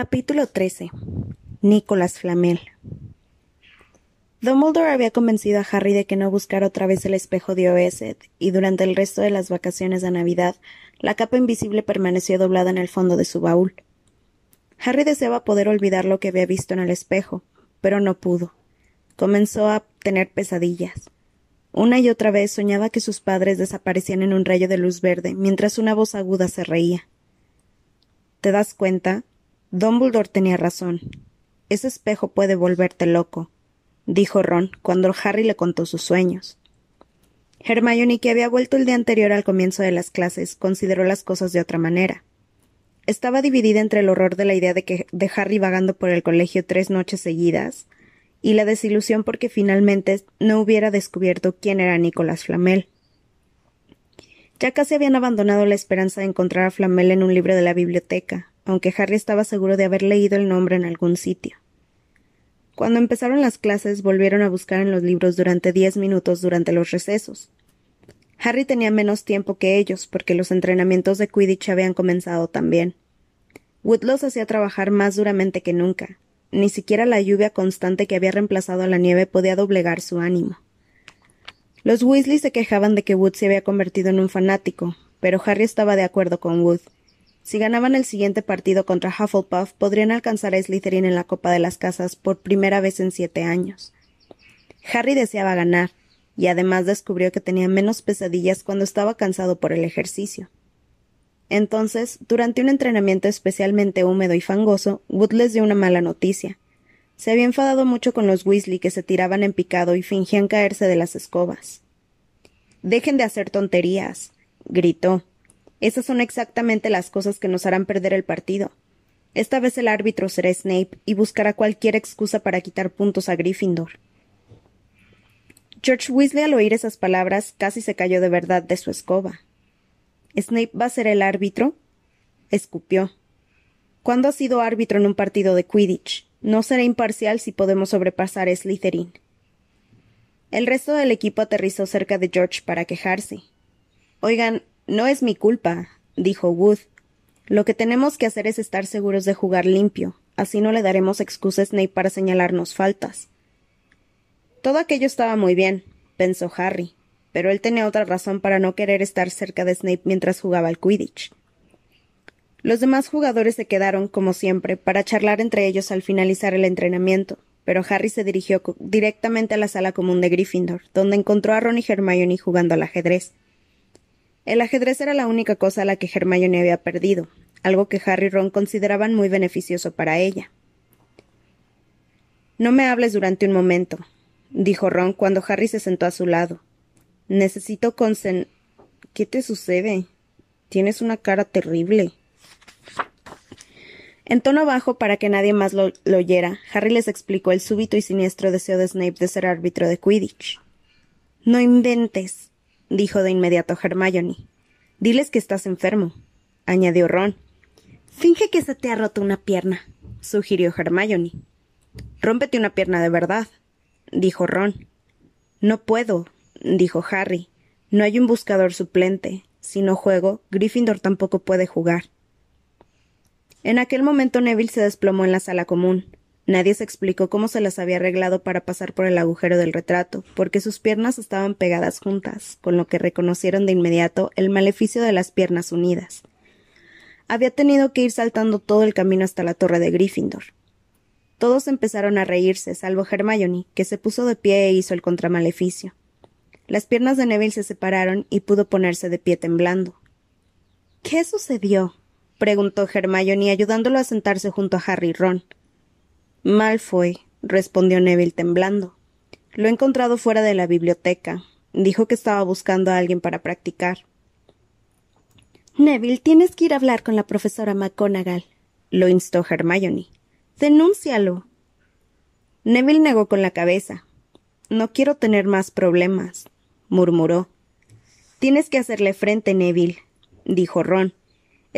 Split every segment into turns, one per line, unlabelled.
Capítulo 13. Nicholas Flamel. Dumbledore había convencido a Harry de que no buscara otra vez el espejo de Oesed, y durante el resto de las vacaciones de Navidad, la capa invisible permaneció doblada en el fondo de su baúl. Harry deseaba poder olvidar lo que había visto en el espejo, pero no pudo. Comenzó a tener pesadillas. Una y otra vez soñaba que sus padres desaparecían en un rayo de luz verde, mientras una voz aguda se reía. ¿Te das cuenta? Dumbledore tenía razón. Ese espejo puede volverte loco, dijo Ron cuando Harry le contó sus sueños. Hermione, que había vuelto el día anterior al comienzo de las clases, consideró las cosas de otra manera. Estaba dividida entre el horror de la idea de que Harry vagando por el colegio tres noches seguidas y la desilusión porque finalmente no hubiera descubierto quién era Nicolás Flamel. Ya casi habían abandonado la esperanza de encontrar a Flamel en un libro de la biblioteca, aunque Harry estaba seguro de haber leído el nombre en algún sitio. Cuando empezaron las clases volvieron a buscar en los libros durante diez minutos durante los recesos. Harry tenía menos tiempo que ellos porque los entrenamientos de Quidditch habían comenzado también. Wood los hacía trabajar más duramente que nunca. Ni siquiera la lluvia constante que había reemplazado a la nieve podía doblegar su ánimo. Los Weasley se quejaban de que Wood se había convertido en un fanático, pero Harry estaba de acuerdo con Wood. Si ganaban el siguiente partido contra Hufflepuff, podrían alcanzar a Slytherin en la Copa de las Casas por primera vez en siete años. Harry deseaba ganar, y además descubrió que tenía menos pesadillas cuando estaba cansado por el ejercicio. Entonces, durante un entrenamiento especialmente húmedo y fangoso, Wood les dio una mala noticia. Se había enfadado mucho con los Weasley que se tiraban en picado y fingían caerse de las escobas. Dejen de hacer tonterías, gritó. Esas son exactamente las cosas que nos harán perder el partido. Esta vez el árbitro será Snape y buscará cualquier excusa para quitar puntos a Gryffindor. George Weasley al oír esas palabras casi se cayó de verdad de su escoba. ¿Snape va a ser el árbitro? escupió. ¿Cuándo ha sido árbitro en un partido de Quidditch? No será imparcial si podemos sobrepasar a Slytherin. El resto del equipo aterrizó cerca de George para quejarse. Oigan, no es mi culpa, dijo Wood. Lo que tenemos que hacer es estar seguros de jugar limpio. Así no le daremos excusa a Snape para señalarnos faltas. Todo aquello estaba muy bien, pensó Harry, pero él tenía otra razón para no querer estar cerca de Snape mientras jugaba al Quidditch. Los demás jugadores se quedaron, como siempre, para charlar entre ellos al finalizar el entrenamiento, pero Harry se dirigió directamente a la sala común de Gryffindor, donde encontró a Ron y Hermione jugando al ajedrez. El ajedrez era la única cosa a la que Hermione había perdido, algo que Harry y Ron consideraban muy beneficioso para ella. No me hables durante un momento, dijo Ron cuando Harry se sentó a su lado. Necesito concen. ¿Qué te sucede? Tienes una cara terrible. En tono bajo, para que nadie más lo, lo, oyera, Harry les explicó el súbito y siniestro deseo de Snape de ser árbitro de Quidditch. No inventes, dijo de inmediato Hermione. Diles que estás enfermo, añadió Ron. Finge que se te ha roto una pierna, sugirió Hermione. Rómpete una pierna de verdad, dijo Ron. No puedo, dijo Harry. No hay un buscador suplente. Si no juego, Gryffindor tampoco puede jugar. En aquel momento Neville se desplomó en la sala común. Nadie se explicó cómo se las había arreglado para pasar por el agujero del retrato, porque sus piernas estaban pegadas juntas, con lo que reconocieron de inmediato el maleficio de las piernas unidas. Había tenido que ir saltando todo el camino hasta la torre de Gryffindor. Todos empezaron a reírse, salvo Hermione, que se puso de pie e hizo el contramaleficio. Las piernas de Neville se separaron y pudo ponerse de pie temblando. ¿Qué sucedió? preguntó Hermione ayudándolo a sentarse junto a Harry y Ron. Malfoy, respondió Neville temblando. Lo he encontrado fuera de la biblioteca. Dijo que estaba buscando a alguien para practicar. Neville, tienes que ir a hablar con la profesora McGonagall, lo instó Hermione. Denúncialo. Neville negó con la cabeza. No quiero tener más problemas, murmuró. Tienes que hacerle frente, Neville, dijo Ron.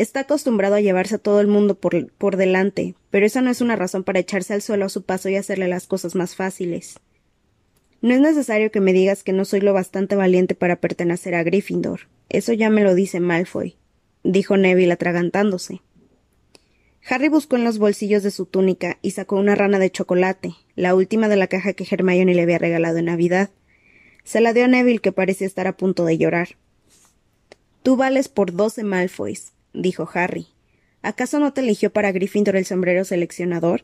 Está acostumbrado a llevarse a todo el mundo por, por delante, pero esa no es una razón para echarse al suelo a su paso y hacerle las cosas más fáciles. No es necesario que me digas que no soy lo bastante valiente para pertenecer a Gryffindor. Eso ya me lo dice Malfoy, dijo Neville atragantándose. Harry buscó en los bolsillos de su túnica y sacó una rana de chocolate, la última de la caja que Hermione le había regalado en Navidad. Se la dio a Neville, que parecía estar a punto de llorar. Tú vales por doce Malfoys, dijo Harry. ¿Acaso no te eligió para Gryffindor el sombrero seleccionador?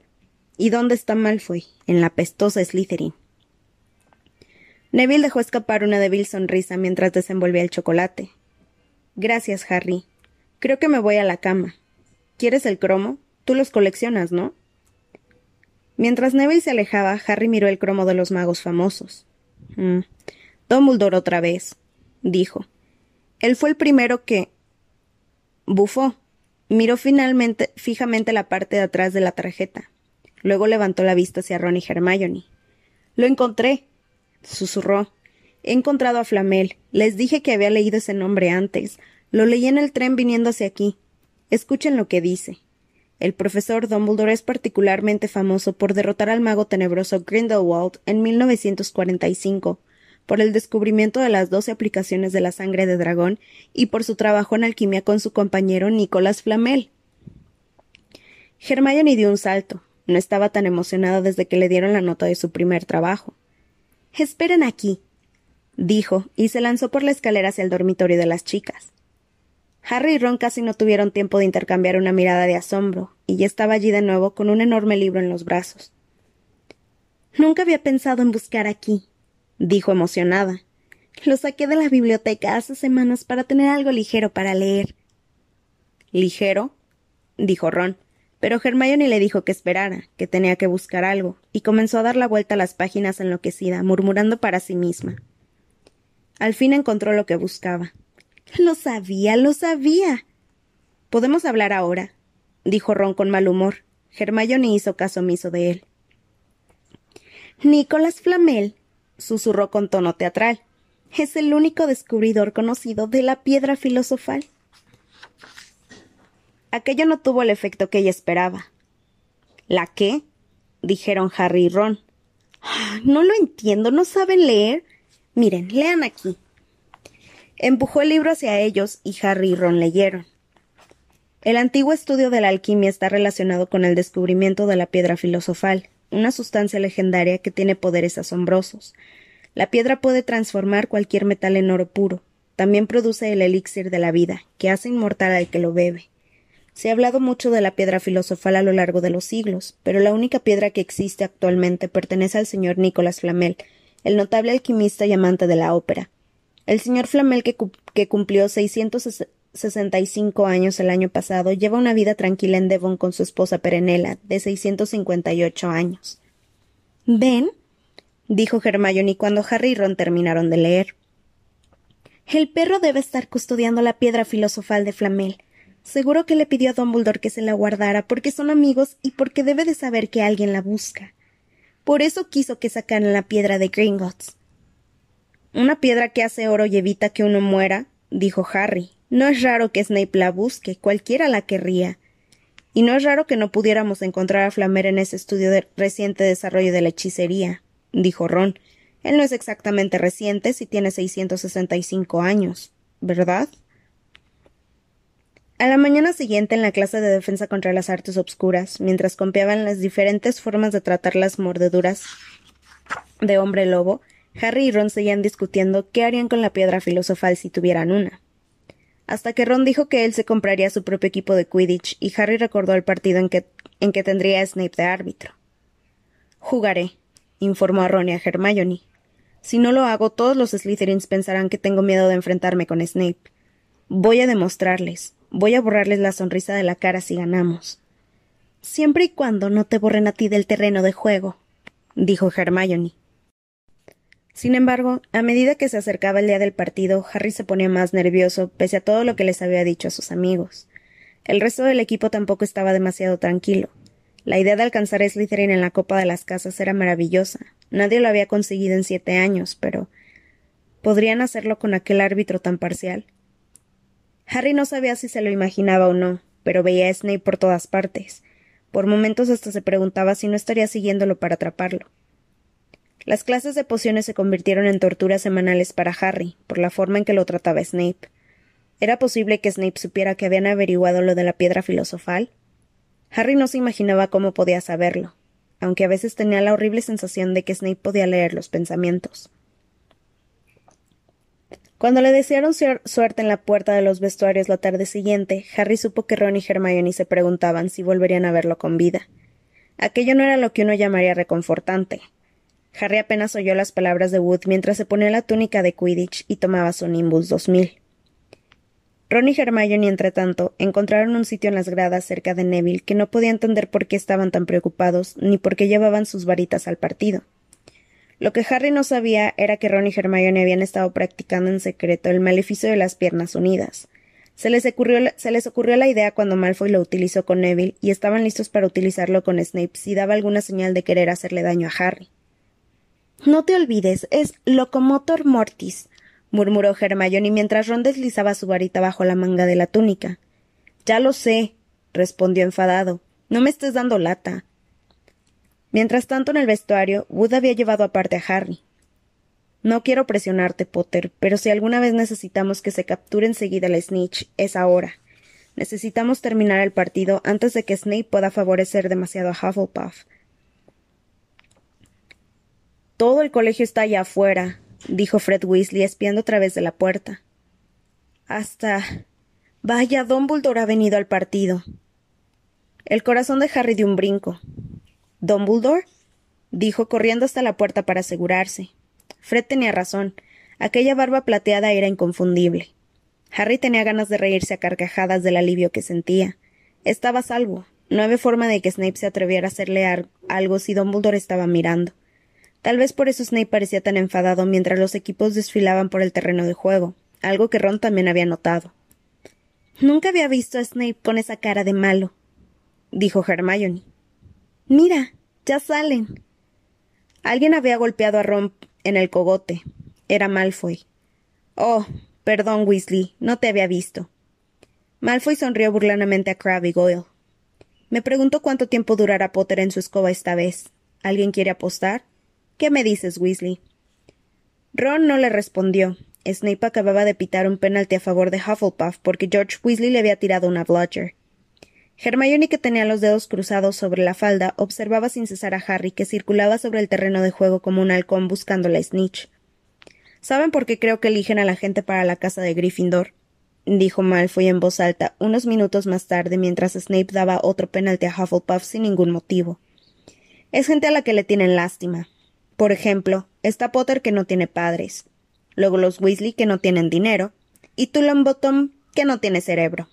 ¿Y dónde está Malfoy? En la pestosa Slytherin. Neville dejó escapar una débil sonrisa mientras desenvolvía el chocolate. Gracias, Harry. Creo que me voy a la cama. ¿Quieres el cromo? Tú los coleccionas, ¿no? Mientras Neville se alejaba, Harry miró el cromo de los magos famosos. Mm. Dumbledore otra vez, dijo. Él fue el primero que. Bufó. Miró finalmente fijamente la parte de atrás de la tarjeta. Luego levantó la vista hacia Ron y Hermione. Lo encontré, susurró. He encontrado a Flamel. Les dije que había leído ese nombre antes. Lo leí en el tren viniendo hacia aquí. Escuchen lo que dice. El profesor Dumbledore es particularmente famoso por derrotar al mago tenebroso Grindelwald en 1945, por el descubrimiento de las doce aplicaciones de la sangre de dragón y por su trabajo en alquimia con su compañero Nicolas Flamel. Hermione dio un salto. No estaba tan emocionada desde que le dieron la nota de su primer trabajo. Esperen aquí, dijo, y se lanzó por la escalera hacia el dormitorio de las chicas. Harry y Ron casi no tuvieron tiempo de intercambiar una mirada de asombro, y ya estaba allí de nuevo con un enorme libro en los brazos. Nunca había pensado en buscar aquí, dijo emocionada. Lo saqué de la biblioteca hace semanas para tener algo ligero para leer. ¿Ligero? dijo Ron, pero Hermione le dijo que esperara, que tenía que buscar algo, y comenzó a dar la vuelta a las páginas enloquecida, murmurando para sí misma. Al fin encontró lo que buscaba. Lo sabía, lo sabía. Podemos hablar ahora, dijo Ron con mal humor. Hermione hizo caso omiso de él. Nicolás Flamel, susurró con tono teatral, es el único descubridor conocido de la piedra filosofal. Aquello no tuvo el efecto que ella esperaba. ¿La qué? dijeron Harry y Ron. Ah, no lo entiendo, ¿no saben leer? Miren, lean aquí. Empujó el libro hacia ellos y Harry y Ron leyeron. El antiguo estudio de la alquimia está relacionado con el descubrimiento de la piedra filosofal, una sustancia legendaria que tiene poderes asombrosos. La piedra puede transformar cualquier metal en oro puro. También produce el elixir de la vida, que hace inmortal al que lo bebe. Se ha hablado mucho de la piedra filosofal a lo largo de los siglos, pero la única piedra que existe actualmente pertenece al señor Nicolas Flamel, el notable alquimista y amante de la ópera. El señor Flamel, que, que cumplió 665 años el año pasado, lleva una vida tranquila en Devon con su esposa Perenela, de 658 años. ¿Ven? dijo Hermione cuando Harry y Ron terminaron de leer. El perro debe estar custodiando la piedra filosofal de Flamel. Seguro que le pidió a Dumbledore que se la guardara porque son amigos y porque debe de saber que alguien la busca. Por eso quiso que sacaran la piedra de Gringotts. Una piedra que hace oro y evita que uno muera, dijo Harry. No es raro que Snape la busque, cualquiera la querría. Y no es raro que no pudiéramos encontrar a Flamer en ese estudio de reciente desarrollo de la hechicería, dijo Ron. Él no es exactamente reciente si tiene 665 años, ¿verdad? A la mañana siguiente, en la clase de defensa contra las artes obscuras, mientras compiaban las diferentes formas de tratar las mordeduras de hombre lobo, Harry y Ron seguían discutiendo qué harían con la piedra filosofal si tuvieran una. Hasta que Ron dijo que él se compraría su propio equipo de Quidditch y Harry recordó el partido en que, en que tendría a Snape de árbitro. Jugaré, informó a Ron y a Hermione. Si no lo hago, todos los Slytherins pensarán que tengo miedo de enfrentarme con Snape. Voy a demostrarles. Voy a borrarles la sonrisa de la cara si ganamos. Siempre y cuando no te borren a ti del terreno de juego, dijo Hermione. Sin embargo, a medida que se acercaba el día del partido, Harry se ponía más nervioso, pese a todo lo que les había dicho a sus amigos. El resto del equipo tampoco estaba demasiado tranquilo. La idea de alcanzar a Slytherin en la Copa de las Casas era maravillosa. Nadie lo había conseguido en siete años, pero ¿podrían hacerlo con aquel árbitro tan parcial? Harry no sabía si se lo imaginaba o no, pero veía a Snape por todas partes. Por momentos hasta se preguntaba si no estaría siguiéndolo para atraparlo. Las clases de pociones se convirtieron en torturas semanales para Harry, por la forma en que lo trataba Snape. ¿Era posible que Snape supiera que habían averiguado lo de la piedra filosofal? Harry no se imaginaba cómo podía saberlo, aunque a veces tenía la horrible sensación de que Snape podía leer los pensamientos. Cuando le desearon suerte en la puerta de los vestuarios la tarde siguiente, Harry supo que Ron y Hermione se preguntaban si volverían a verlo con vida. Aquello no era lo que uno llamaría reconfortante. Harry apenas oyó las palabras de Wood mientras se ponía la túnica de Quidditch y tomaba su Nimbus 2000. Ron y Hermione, entre tanto, encontraron un sitio en las gradas cerca de Neville que no podía entender por qué estaban tan preocupados ni por qué llevaban sus varitas al partido. Lo que Harry no sabía era que Ron y Hermione habían estado practicando en secreto el maleficio de las piernas unidas. Se les, ocurrió, se les ocurrió la idea cuando Malfoy lo utilizó con Neville y estaban listos para utilizarlo con Snape si daba alguna señal de querer hacerle daño a Harry. No te olvides, es Locomotor Mortis, murmuró Hermione mientras Ron deslizaba su varita bajo la manga de la túnica. Ya lo sé, respondió enfadado. No me estés dando lata. Mientras tanto, en el vestuario, Wood había llevado aparte a Harry. No quiero presionarte, Potter, pero si alguna vez necesitamos que se capture enseguida el snitch, es ahora. Necesitamos terminar el partido antes de que Snape pueda favorecer demasiado a Hufflepuff. Todo el colegio está allá afuera, dijo Fred Weasley espiando a través de la puerta. Hasta. Vaya, Dumbledore ha venido al partido. El corazón de Harry dio un brinco. ¿Dumbledore? dijo corriendo hasta la puerta para asegurarse. Fred tenía razón. Aquella barba plateada era inconfundible. Harry tenía ganas de reírse a carcajadas del alivio que sentía. Estaba salvo. No había forma de que Snape se atreviera a hacerle algo si Dumbledore estaba mirando. Tal vez por eso Snape parecía tan enfadado mientras los equipos desfilaban por el terreno de juego, algo que Ron también había notado. Nunca había visto a Snape con esa cara de malo, dijo Hermione. Mira, ya salen. Alguien había golpeado a Ron en el cogote. Era Malfoy. Oh, perdón, Weasley, no te había visto. Malfoy sonrió burlanamente a Crabbe y Goyle. Me pregunto cuánto tiempo durará Potter en su escoba esta vez. ¿Alguien quiere apostar? ¿Qué me dices, Weasley? Ron no le respondió. Snape acababa de pitar un penalti a favor de Hufflepuff porque George Weasley le había tirado una bludger. Hermione, que tenía los dedos cruzados sobre la falda, observaba sin cesar a Harry, que circulaba sobre el terreno de juego como un halcón buscando la snitch. ¿Saben por qué creo que eligen a la gente para la casa de Gryffindor? dijo Malfoy en voz alta unos minutos más tarde mientras Snape daba otro penalti a Hufflepuff sin ningún motivo. Es gente a la que le tienen lástima. Por ejemplo, está Potter que no tiene padres, luego los Weasley que no tienen dinero, y Bottom que no tiene cerebro.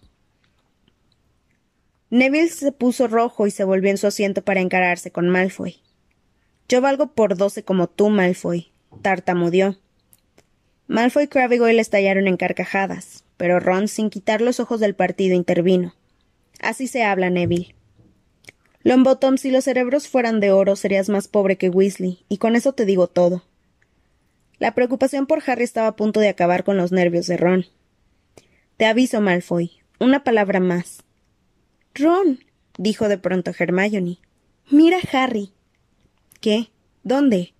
Neville se puso rojo y se volvió en su asiento para encararse con Malfoy. Yo valgo por doce como tú, Malfoy, tartamudeó. Malfoy, Crabbe y Goyle estallaron en carcajadas, pero Ron, sin quitar los ojos del partido, intervino. Así se habla, Neville. Longbottom, si los cerebros fueran de oro, serías más pobre que Weasley, y con eso te digo todo. La preocupación por Harry estaba a punto de acabar con los nervios de Ron. Te aviso, Malfoy, una palabra más. Ron, dijo de pronto Hermione. Mira, Harry. ¿Qué? ¿Dónde?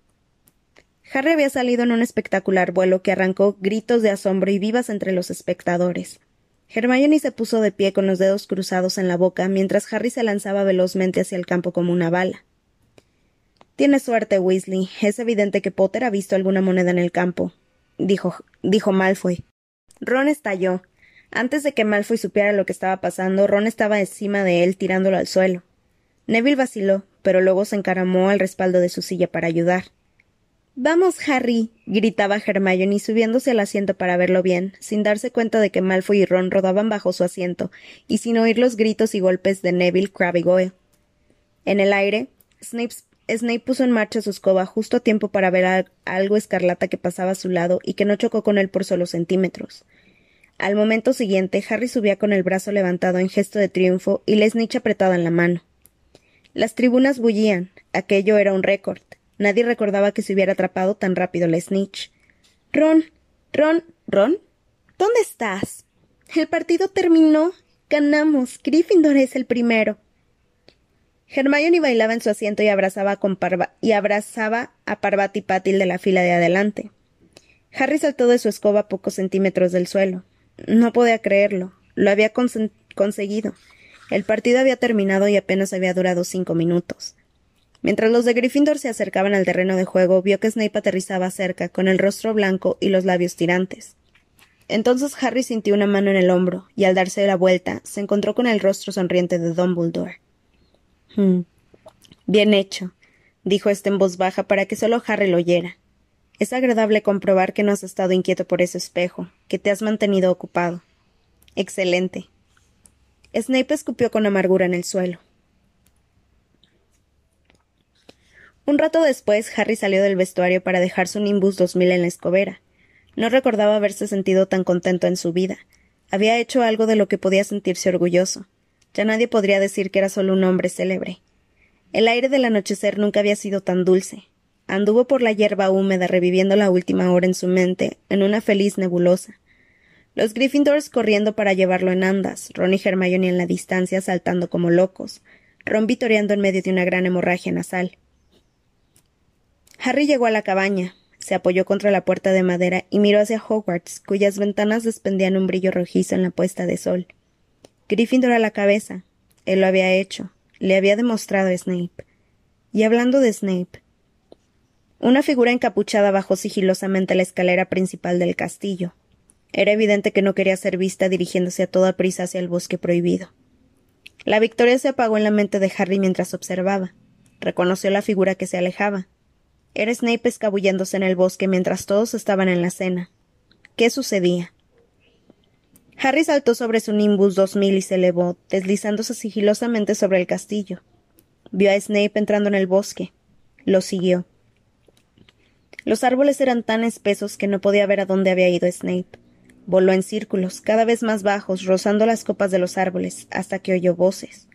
Harry había salido en un espectacular vuelo que arrancó gritos de asombro y vivas entre los espectadores. Hermione se puso de pie con los dedos cruzados en la boca mientras Harry se lanzaba velozmente hacia el campo como una bala. Tienes suerte, Weasley. Es evidente que Potter ha visto alguna moneda en el campo, dijo, dijo Malfoy. Ron estalló. Antes de que Malfoy supiera lo que estaba pasando, Ron estaba encima de él tirándolo al suelo. Neville vaciló, pero luego se encaramó al respaldo de su silla para ayudar. Vamos, Harry, gritaba Hermione subiéndose al asiento para verlo bien, sin darse cuenta de que Malfoy y Ron rodaban bajo su asiento, y sin oír los gritos y golpes de Neville, Crabbe y Goyle. En el aire, Snape, puso en marcha su escoba justo a tiempo para ver algo escarlata que pasaba a su lado y que no chocó con él por solo centímetros. Al momento siguiente, Harry subía con el brazo levantado en gesto de triunfo y la snitch apretada en la mano. Las tribunas bullían. Aquello era un récord. Nadie recordaba que se hubiera atrapado tan rápido la snitch. Ron, Ron, Ron, ¿dónde estás? El partido terminó. Ganamos. Gryffindor es el primero. Hermione bailaba en su asiento y abrazaba, con y abrazaba a Parvati Patil de la fila de adelante. Harry saltó de su escoba a pocos centímetros del suelo. No podía creerlo. Lo había conseguido. El partido había terminado y apenas había durado cinco minutos. Mientras los de Gryffindor se acercaban al terreno de juego, vio que Snape aterrizaba cerca, con el rostro blanco y los labios tirantes. Entonces Harry sintió una mano en el hombro, y al darse la vuelta, se encontró con el rostro sonriente de Dumbledore. Hmm. Bien hecho, dijo éste en voz baja para que solo Harry lo oyera. Es agradable comprobar que no has estado inquieto por ese espejo, que te has mantenido ocupado. Excelente. Snape escupió con amargura en el suelo. Un rato después, Harry salió del vestuario para dejar su Nimbus 2000 en la escobera. No recordaba haberse sentido tan contento en su vida. Había hecho algo de lo que podía sentirse orgulloso. Ya nadie podría decir que era solo un hombre célebre. El aire del anochecer nunca había sido tan dulce. Anduvo por la hierba húmeda reviviendo la última hora en su mente, en una feliz nebulosa. Los Gryffindors corriendo para llevarlo en andas, Ron y Hermione en la distancia saltando como locos, Ron vitoreando en medio de una gran hemorragia nasal. Harry llegó a la cabaña, se apoyó contra la puerta de madera y miró hacia Hogwarts, cuyas ventanas desprendían un brillo rojizo en la puesta de sol. Gryffindor a la cabeza. Él lo había hecho. Le había demostrado a Snape. Y hablando de Snape. Una figura encapuchada bajó sigilosamente la escalera principal del castillo. Era evidente que no quería ser vista dirigiéndose a toda prisa hacia el bosque prohibido. La victoria se apagó en la mente de Harry mientras observaba. Reconoció la figura que se alejaba. Era Snape escabulléndose en el bosque mientras todos estaban en la cena. ¿Qué sucedía? Harry saltó sobre su Nimbus 2000 y se elevó, deslizándose sigilosamente sobre el castillo. Vio a Snape entrando en el bosque. Lo siguió. Los árboles eran tan espesos que no podía ver a dónde había ido Snape. Voló en círculos, cada vez más bajos, rozando las copas de los árboles, hasta que oyó voces.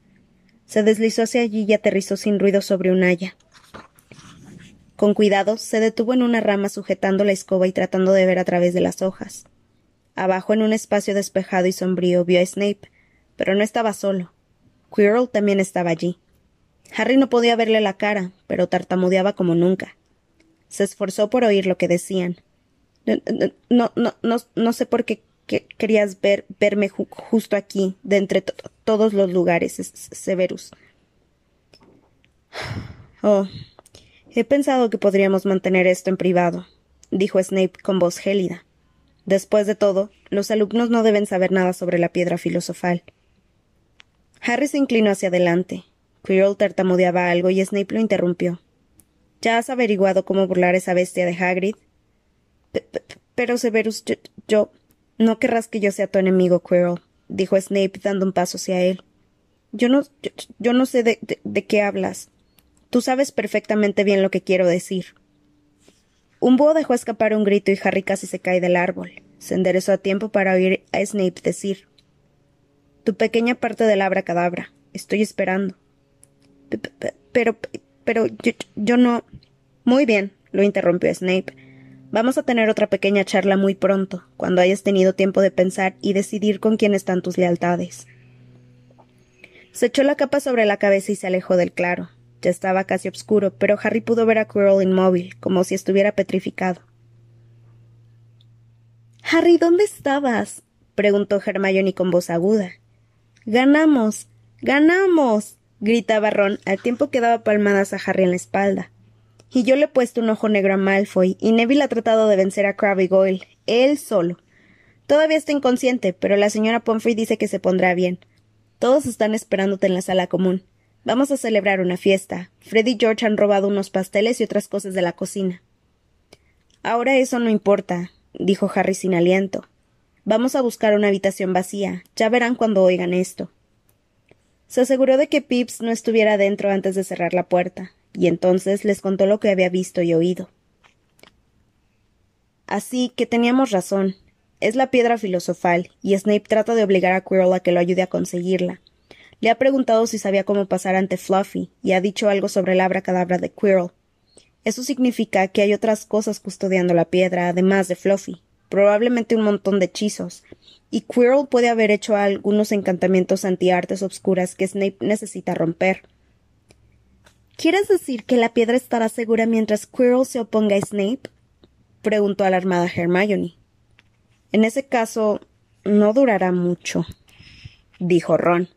Se deslizó hacia allí y aterrizó sin ruido sobre un haya. Con cuidado se detuvo en una rama sujetando la escoba y tratando de ver a través de las hojas. Abajo, en un espacio despejado y sombrío, vio a Snape, pero no estaba solo. Quirrell también estaba allí. Harry no podía verle la cara, pero tartamudeaba como nunca. Se esforzó por oír lo que decían. No, no, no, no, sé por qué querías ver, verme justo aquí, de entre todos los lugares, Severus. Oh, He pensado que podríamos mantener esto en privado, dijo Snape con voz gélida. Después de todo, los alumnos no deben saber nada sobre la piedra filosofal. Harry se inclinó hacia adelante. Quirrell tartamudeaba algo y Snape lo interrumpió. ¿Ya has averiguado cómo burlar esa bestia de Hagrid? pero, Severus, yo, No querrás que yo sea tu enemigo, Quirrell, dijo Snape dando un paso hacia él. Yo no, yo, no sé de qué hablas. Tú sabes perfectamente bien lo que quiero decir. Un búho dejó escapar un grito y Harry casi se cae del árbol. Se enderezó a tiempo para oír a Snape decir Tu pequeña parte del abracadabra. Estoy esperando. Pero, pero yo, yo no. Muy bien, lo interrumpió Snape. Vamos a tener otra pequeña charla muy pronto, cuando hayas tenido tiempo de pensar y decidir con quién están tus lealtades. Se echó la capa sobre la cabeza y se alejó del claro. Ya estaba casi oscuro, pero Harry pudo ver a Quirrell inmóvil, como si estuviera petrificado. Harry, ¿dónde estabas? preguntó Hermione con voz aguda. Ganamos. ganamos. gritaba Ron al tiempo que daba palmadas a Harry en la espalda. Y yo le he puesto un ojo negro a Malfoy, y Neville ha tratado de vencer a Crabbe y Goyle, él solo. Todavía está inconsciente, pero la señora Pomfrey dice que se pondrá bien. Todos están esperándote en la sala común. Vamos a celebrar una fiesta. Fred y George han robado unos pasteles y otras cosas de la cocina. Ahora eso no importa, dijo Harry sin aliento. Vamos a buscar una habitación vacía. Ya verán cuando oigan esto. Se aseguró de que Pips no estuviera dentro antes de cerrar la puerta, y entonces les contó lo que había visto y oído. Así que teníamos razón. Es la piedra filosofal, y Snape trata de obligar a Quirrell a que lo ayude a conseguirla. Le ha preguntado si sabía cómo pasar ante Fluffy, y ha dicho algo sobre el abracadabra de Quirrell. Eso significa que hay otras cosas custodiando la piedra, además de Fluffy, probablemente un montón de hechizos, y Quirrell puede haber hecho algunos encantamientos antiartes obscuras que Snape necesita romper. ¿Quieres decir que la piedra estará segura mientras Quirrell se oponga a Snape? preguntó alarmada Hermione. En ese caso, no durará mucho, dijo Ron.